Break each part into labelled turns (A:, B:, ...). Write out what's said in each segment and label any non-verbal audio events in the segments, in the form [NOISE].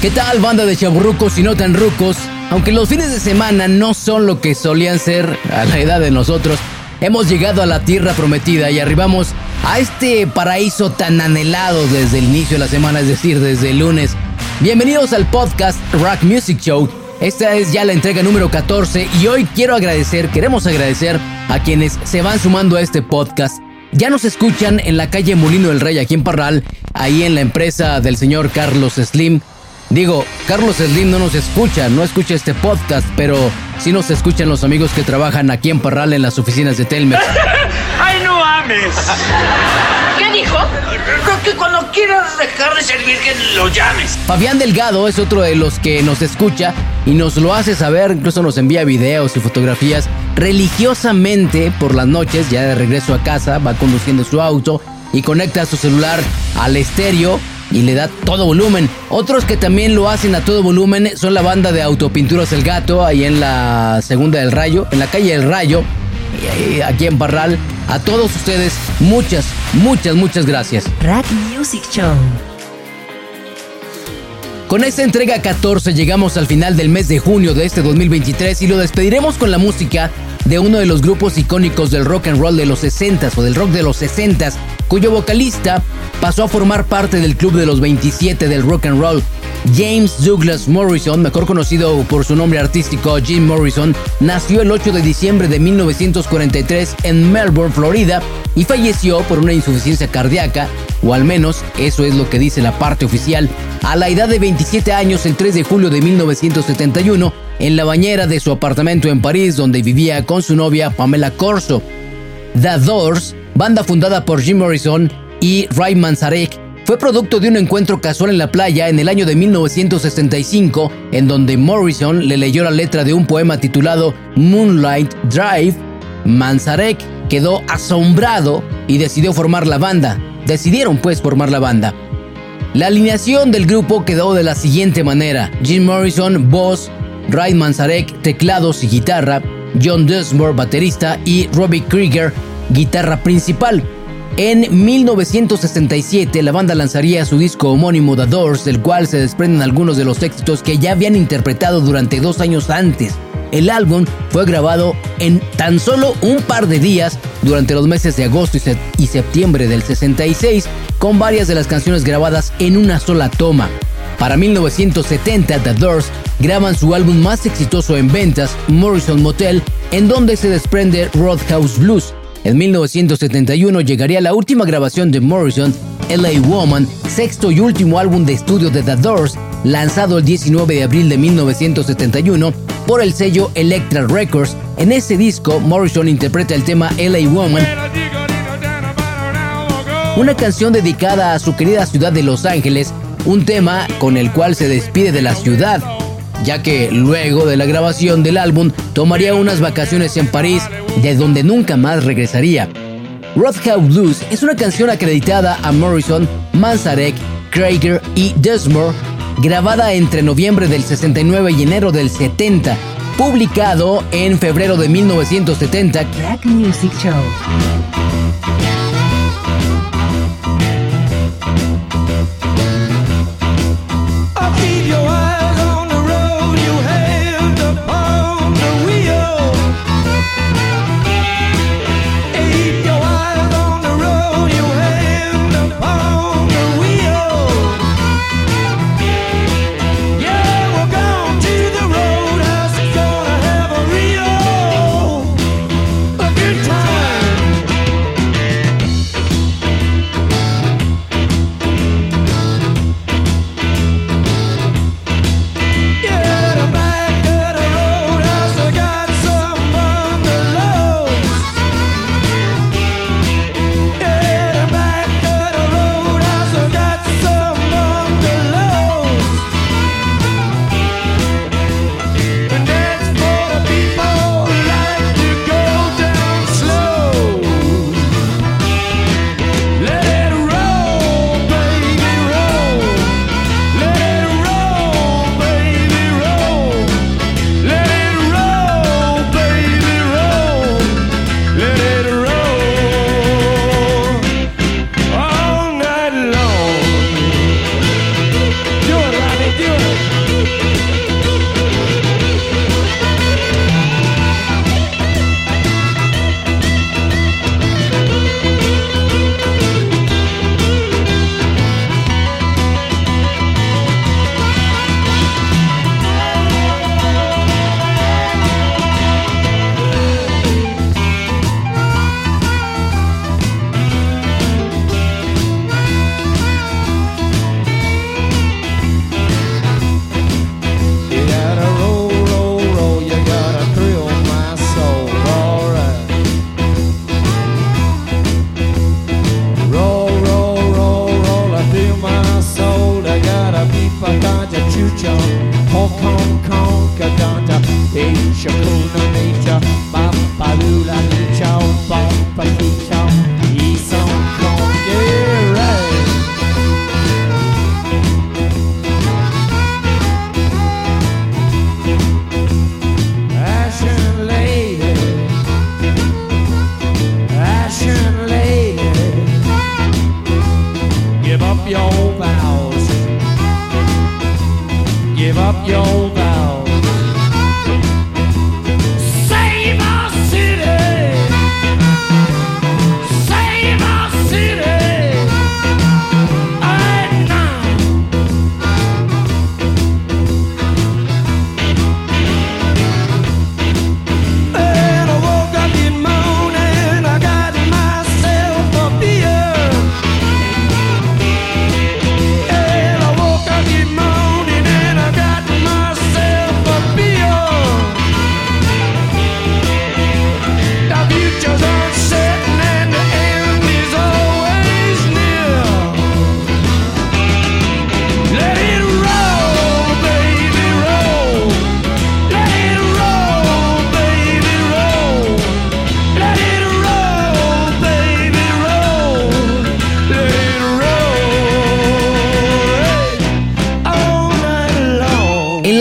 A: ¿Qué tal banda de chaburrucos y no tan rucos? Aunque los fines de semana no son lo que solían ser a la edad de nosotros, hemos llegado a la tierra prometida y arribamos a este paraíso tan anhelado desde el inicio de la semana, es decir, desde el lunes. Bienvenidos al podcast Rock Music Show. Esta es ya la entrega número 14 y hoy quiero agradecer, queremos agradecer a quienes se van sumando a este podcast. Ya nos escuchan en la calle Molino del Rey, aquí en Parral, ahí en la empresa del señor Carlos Slim. Digo, Carlos Slim no nos escucha, no escucha este podcast, pero sí nos escuchan los amigos que trabajan aquí en Parral en las oficinas de Telmex. [LAUGHS]
B: ¡Ay, no ames!
C: ¿Qué dijo?
B: que cuando quieras dejar de servir que lo llames.
A: Fabián Delgado es otro de los que nos escucha y nos lo hace saber, incluso nos envía videos y fotografías religiosamente por las noches, ya de regreso a casa, va conduciendo su auto y conecta su celular al estéreo y le da todo volumen. Otros que también lo hacen a todo volumen son la banda de Autopinturas El Gato, ahí en la segunda del Rayo, en la calle del Rayo, aquí en Parral. A todos ustedes, muchas, muchas, muchas gracias.
D: Rack Music Show.
A: Con esta entrega 14 llegamos al final del mes de junio de este 2023 y lo despediremos con la música de uno de los grupos icónicos del rock and roll de los 60s o del rock de los 60s, cuyo vocalista pasó a formar parte del club de los 27 del rock and roll. James Douglas Morrison, mejor conocido por su nombre artístico Jim Morrison, nació el 8 de diciembre de 1943 en Melbourne, Florida, y falleció por una insuficiencia cardíaca, o al menos eso es lo que dice la parte oficial, a la edad de 27 años el 3 de julio de 1971, en la bañera de su apartamento en París, donde vivía con su novia Pamela Corso. The Doors, banda fundada por Jim Morrison y Ray Manzarek, fue producto de un encuentro casual en la playa en el año de 1965, en donde Morrison le leyó la letra de un poema titulado Moonlight Drive. Manzarek quedó asombrado y decidió formar la banda. Decidieron pues formar la banda. La alineación del grupo quedó de la siguiente manera: Jim Morrison, voz, Ray Manzarek, teclados y guitarra, John Dusmore, baterista, y Robbie Krieger, guitarra principal. En 1967 la banda lanzaría su disco homónimo The Doors, del cual se desprenden algunos de los éxitos que ya habían interpretado durante dos años antes. El álbum fue grabado en tan solo un par de días durante los meses de agosto y, septiembre del 66, con varias de las canciones grabadas en una sola toma. Para 1970, The Doors graban su álbum más exitoso en ventas, Morrison Motel, en donde se desprende Roadhouse Blues, en 1971 llegaría la última grabación de Morrison, LA Woman, sexto y último álbum de estudio de The Doors, lanzado el 19 de abril de 1971 por el sello Electra Records. En ese disco, Morrison interpreta el tema LA Woman, una canción dedicada a su querida ciudad de Los Ángeles, un tema con el cual se despide de la ciudad ya que luego de la grabación del álbum tomaría unas vacaciones en París, de donde nunca más regresaría. Roadhouse Blues es una canción acreditada a Morrison, Manzarek, Krager y Desmore, grabada entre noviembre del 69 y enero del 70, publicado en febrero de 1970.
D: Music Show.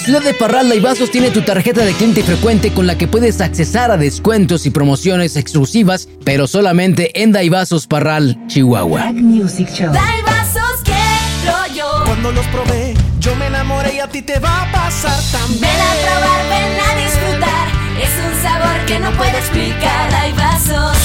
A: La ciudad de Parral, Daibazos tiene tu tarjeta de cliente frecuente con la que puedes accesar a descuentos y promociones exclusivas, pero solamente en Daibazos Parral, Chihuahua.
D: Black Music Show.
C: Hay vasos que yo.
E: Cuando los probé, yo me enamoré y a ti te va a pasar también.
C: Ven a probar, ven a disfrutar. Es un sabor que no. Hay vasos.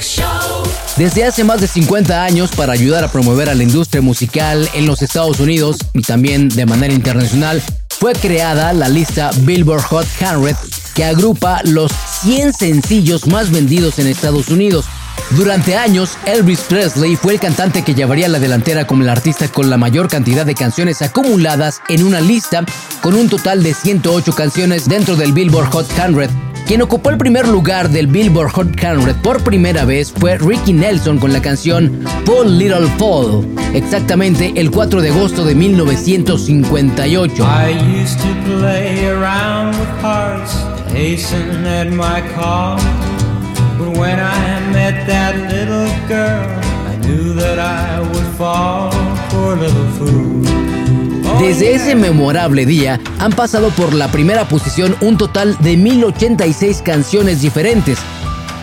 C: Show.
A: Desde hace más de 50 años, para ayudar a promover a la industria musical en los Estados Unidos y también de manera internacional, fue creada la lista Billboard Hot 100 que agrupa los 100 sencillos más vendidos en Estados Unidos. Durante años, Elvis Presley fue el cantante que llevaría la delantera como el artista con la mayor cantidad de canciones acumuladas en una lista, con un total de 108 canciones dentro del Billboard Hot 100. Quien ocupó el primer lugar del Billboard Hot 100 por primera vez fue Ricky Nelson con la canción Paul Little Paul, exactamente el 4 de agosto de 1958.
F: I used to play But when I met that little girl, I knew that I would fall for a little fool. Oh,
A: Desde ese memorable día han pasado por la primera posición un total de 1086 canciones diferentes.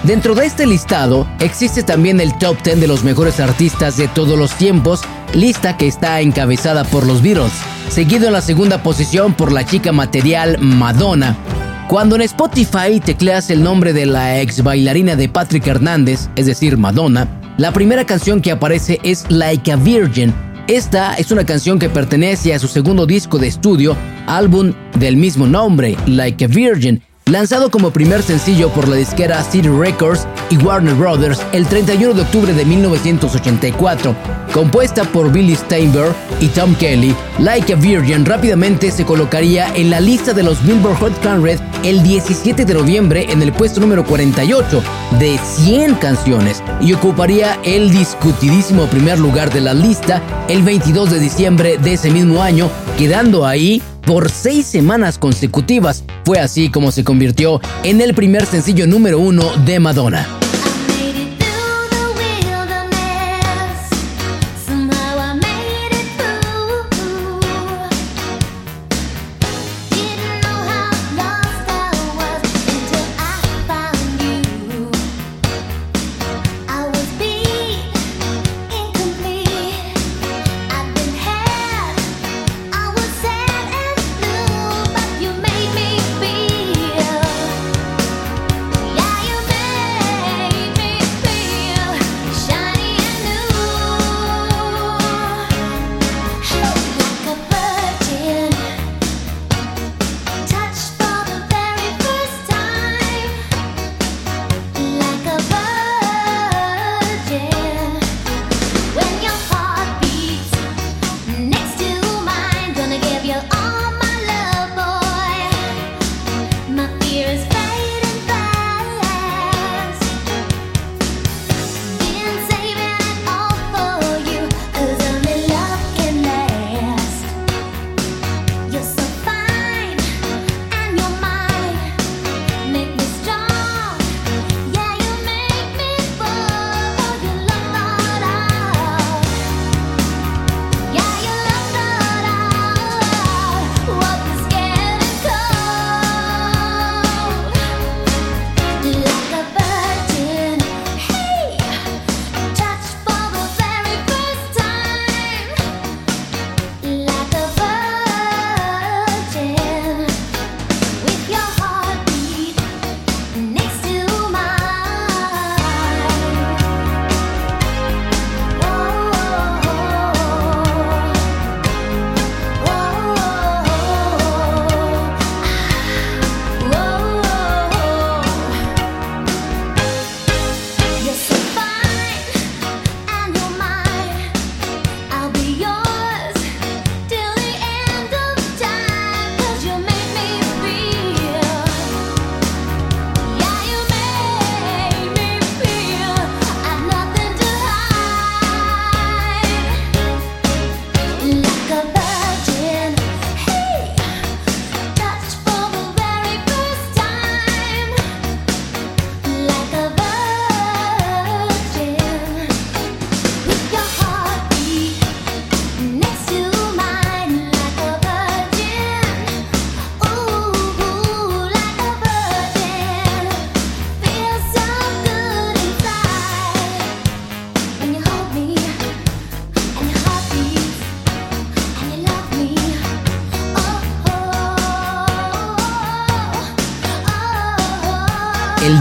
A: Dentro de este listado existe también el top 10 de los mejores artistas de todos los tiempos, lista que está encabezada por los Beatles, seguido en la segunda posición por la chica material Madonna. Cuando en Spotify tecleas el nombre de la ex bailarina de Patrick Hernández, es decir, Madonna, la primera canción que aparece es Like a Virgin. Esta es una canción que pertenece a su segundo disco de estudio, álbum del mismo nombre, Like a Virgin, lanzado como primer sencillo por la disquera City Records y Warner Brothers el 31 de octubre de 1984. Compuesta por Billy Steinberg y Tom Kelly, Like a Virgin rápidamente se colocaría en la lista de los Billboard Hot 100 el 17 de noviembre en el puesto número 48 de 100 canciones y ocuparía el discutidísimo primer lugar de la lista el 22 de diciembre de ese mismo año, quedando ahí por seis semanas consecutivas. Fue así como se convirtió en el primer sencillo número uno de Madonna.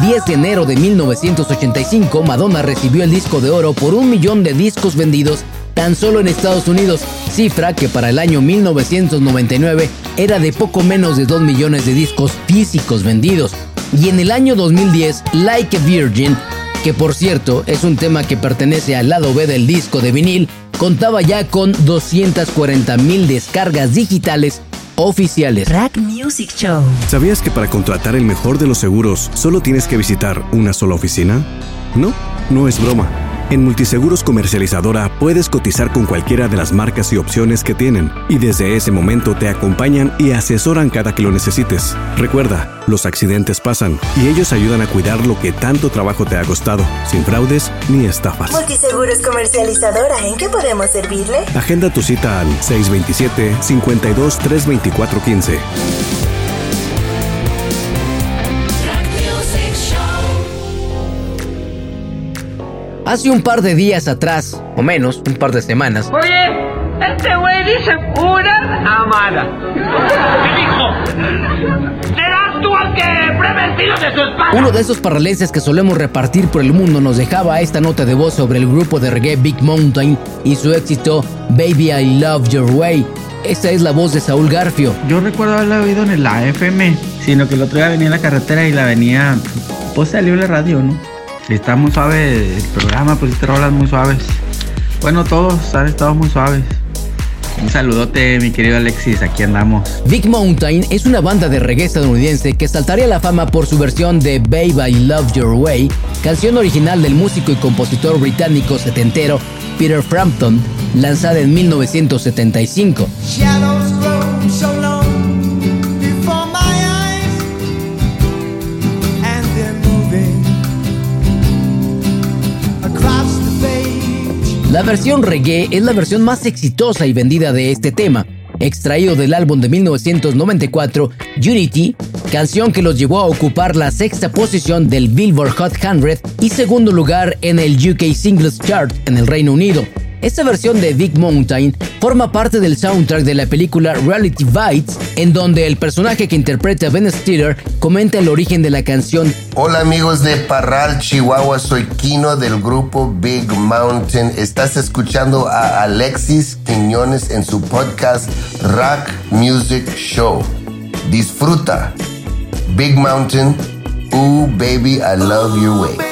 A: 10 de enero de 1985, Madonna recibió el disco de oro por un millón de discos vendidos tan solo en Estados Unidos, cifra que para el año 1999 era de poco menos de 2 millones de discos físicos vendidos. Y en el año 2010, Like a Virgin, que por cierto es un tema que pertenece al lado B del disco de vinil, contaba ya con 240 mil descargas digitales oficiales.
D: Rack Music Show.
G: ¿Sabías que para contratar el mejor de los seguros solo tienes que visitar una sola oficina? No, no es broma. En Multiseguros Comercializadora puedes cotizar con cualquiera de las marcas y opciones que tienen y desde ese momento te acompañan y asesoran cada que lo necesites. Recuerda, los accidentes pasan y ellos ayudan a cuidar lo que tanto trabajo te ha costado, sin fraudes ni estafas.
H: Multiseguros comercializadora, ¿en qué podemos servirle?
G: Agenda tu cita al 627 52 324 15.
A: Hace un par de días atrás, o menos, un par de semanas,
B: Oye, este güey dice una amada. ¿Qué dijo? ¿Serás tú el que pruebe el filo de su espada?
A: uno de esos parralenses que solemos repartir por el mundo nos dejaba esta nota de voz sobre el grupo de reggae Big Mountain y su éxito Baby I Love Your Way. Esta es la voz de Saúl Garfio.
I: Yo recuerdo haberla oído en la FM, sino que el otro día venía en la carretera y la venía, pues salió la radio, ¿no? Está muy suave el programa, pues te rolas muy suaves. Bueno, todos han estado muy suaves. Un saludote, mi querido Alexis, aquí andamos.
A: Big Mountain es una banda de reggae estadounidense que saltaría a la fama por su versión de Baby I Love Your Way, canción original del músico y compositor británico setentero Peter Frampton, lanzada en 1975.
E: Shadows
A: La versión reggae es la versión más exitosa y vendida de este tema, extraído del álbum de 1994 Unity, canción que los llevó a ocupar la sexta posición del Billboard Hot 100 y segundo lugar en el UK Singles Chart en el Reino Unido. Esta versión de Big Mountain forma parte del soundtrack de la película Reality Bites, en donde el personaje que interpreta Ben Stiller comenta el origen de la canción
J: Hola amigos de Parral, Chihuahua, soy Kino del grupo Big Mountain. Estás escuchando a Alexis Quiñones en su podcast Rock Music Show. Disfruta. Big Mountain, ooh baby, I love your way.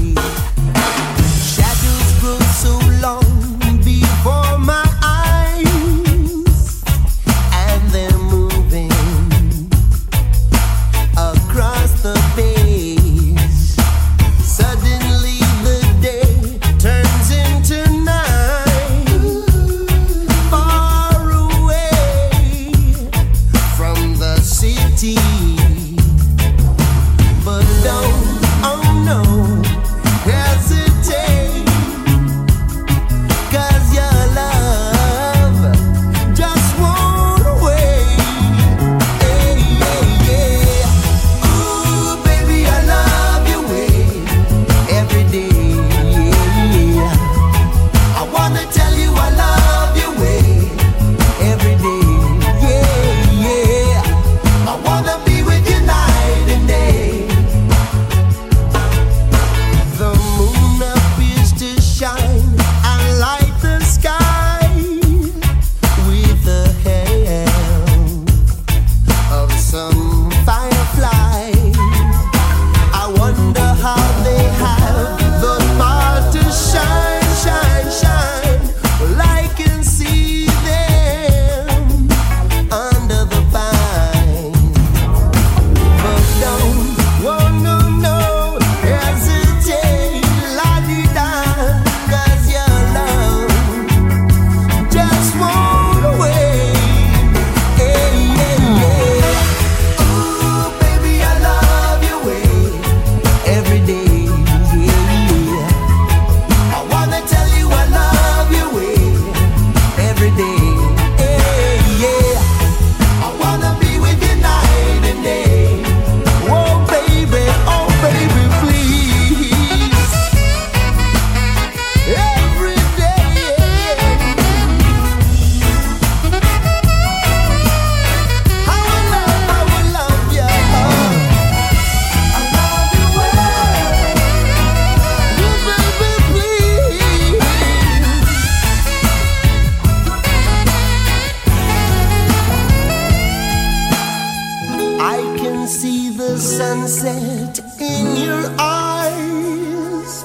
E: see the sunset in your eyes,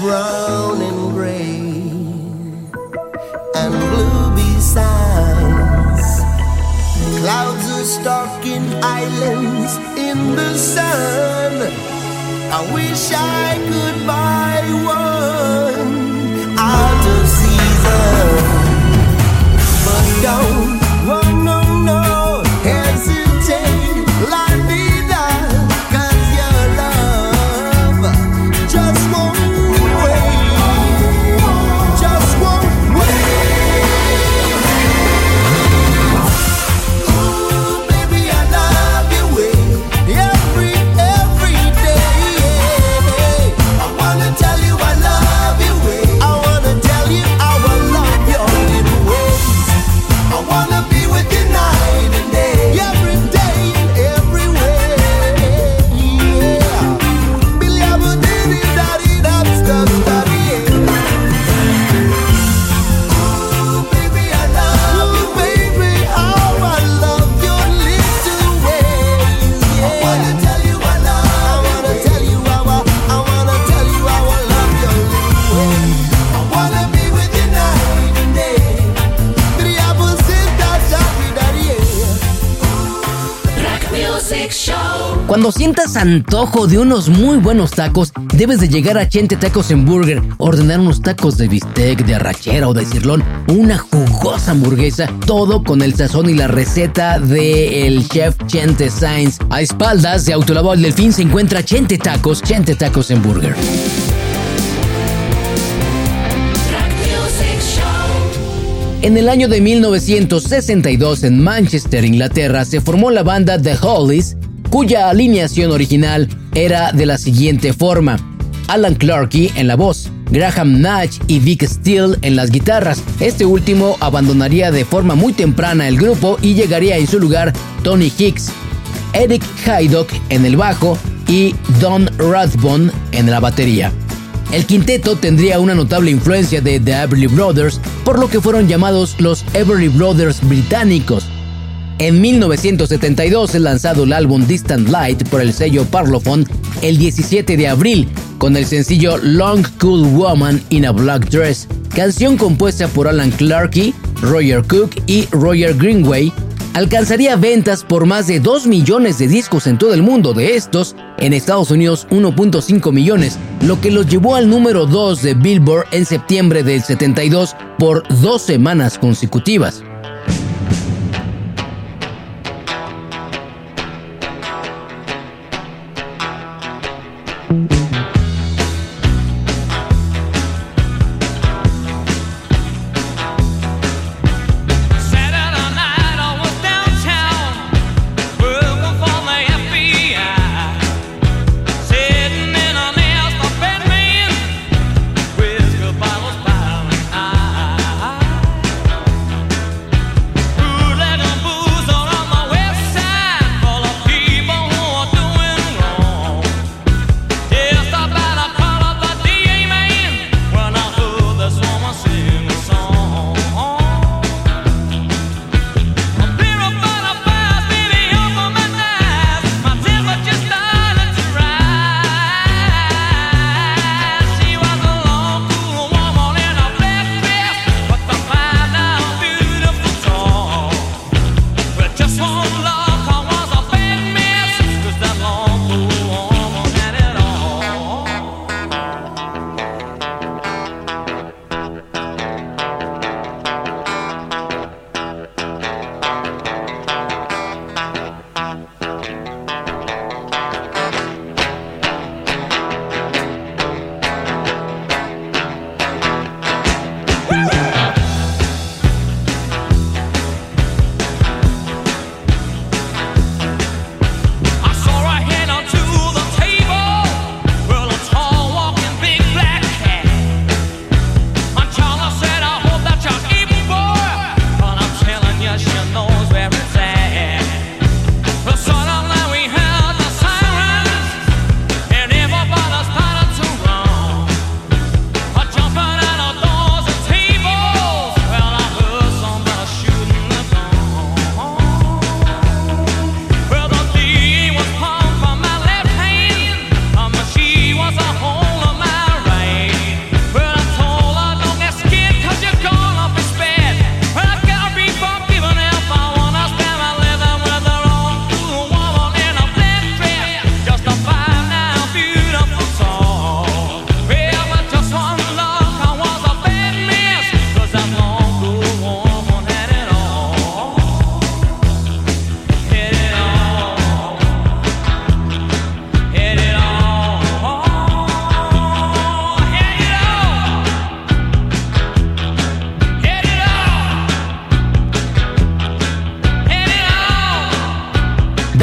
E: brown and gray and blue besides. Clouds are stalking islands in the sun. I wish I could buy one.
A: Cuando sientas antojo de unos muy buenos tacos, debes de llegar a Chente Tacos en Burger, ordenar unos tacos de bistec, de arrachera o de cirlón, una jugosa hamburguesa, todo con el sazón y la receta del chef Chente Sainz. A espaldas de Autolavado El Delfín se encuentra Chente Tacos, Chente Tacos en Burger. En el año de 1962 en Manchester, Inglaterra, se formó la banda The Hollies, cuya alineación original era de la siguiente forma. Alan Clarkey en la voz, Graham Nash y Vic Steele en las guitarras. Este último abandonaría de forma muy temprana el grupo y llegaría en su lugar Tony Hicks, Eric Haydock en el bajo y Don Rathbone en la batería. El quinteto tendría una notable influencia de The Everly Brothers, por lo que fueron llamados los Everly Brothers británicos. En 1972 es lanzado el álbum Distant Light por el sello Parlophone el 17 de abril con el sencillo Long Cool Woman in a Black Dress, canción compuesta por Alan Clarkey, Roger Cook y Roger Greenway, alcanzaría ventas por más de 2 millones de discos en todo el mundo, de estos en Estados Unidos 1.5 millones, lo que los llevó al número 2 de Billboard en septiembre del 72 por dos semanas consecutivas.
K: just won't love.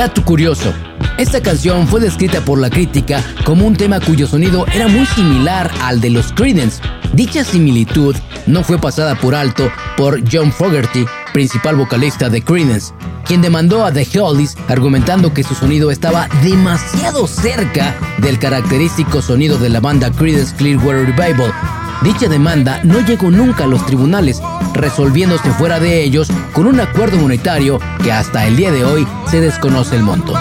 A: Dato curioso, esta canción fue descrita por la crítica como un tema cuyo sonido era muy similar al de los Creedence. Dicha similitud no fue pasada por alto por John Fogerty, principal vocalista de Creedence, quien demandó a The Hollies argumentando que su sonido estaba demasiado cerca del característico sonido de la banda Creedence Clearwater Revival. Dicha demanda no llegó nunca a los tribunales, resolviéndose fuera de ellos con un acuerdo monetario que hasta el día de hoy se desconoce el monto.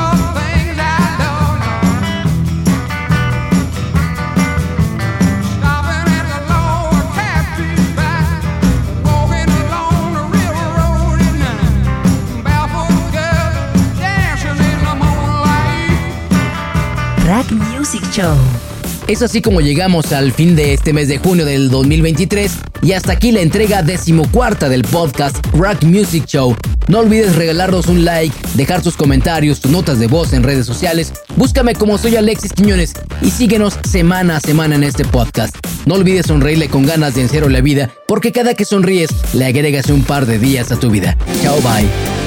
D: Music Show.
A: Es así como llegamos al fin de este mes de junio del 2023 y hasta aquí la entrega decimocuarta del podcast Rock Music Show. No olvides regalarnos un like, dejar tus comentarios, tus notas de voz en redes sociales. Búscame como soy Alexis Quiñones y síguenos semana a semana en este podcast. No olvides sonreírle con ganas de en serio la vida, porque cada que sonríes le agregas un par de días a tu vida. Chao, bye.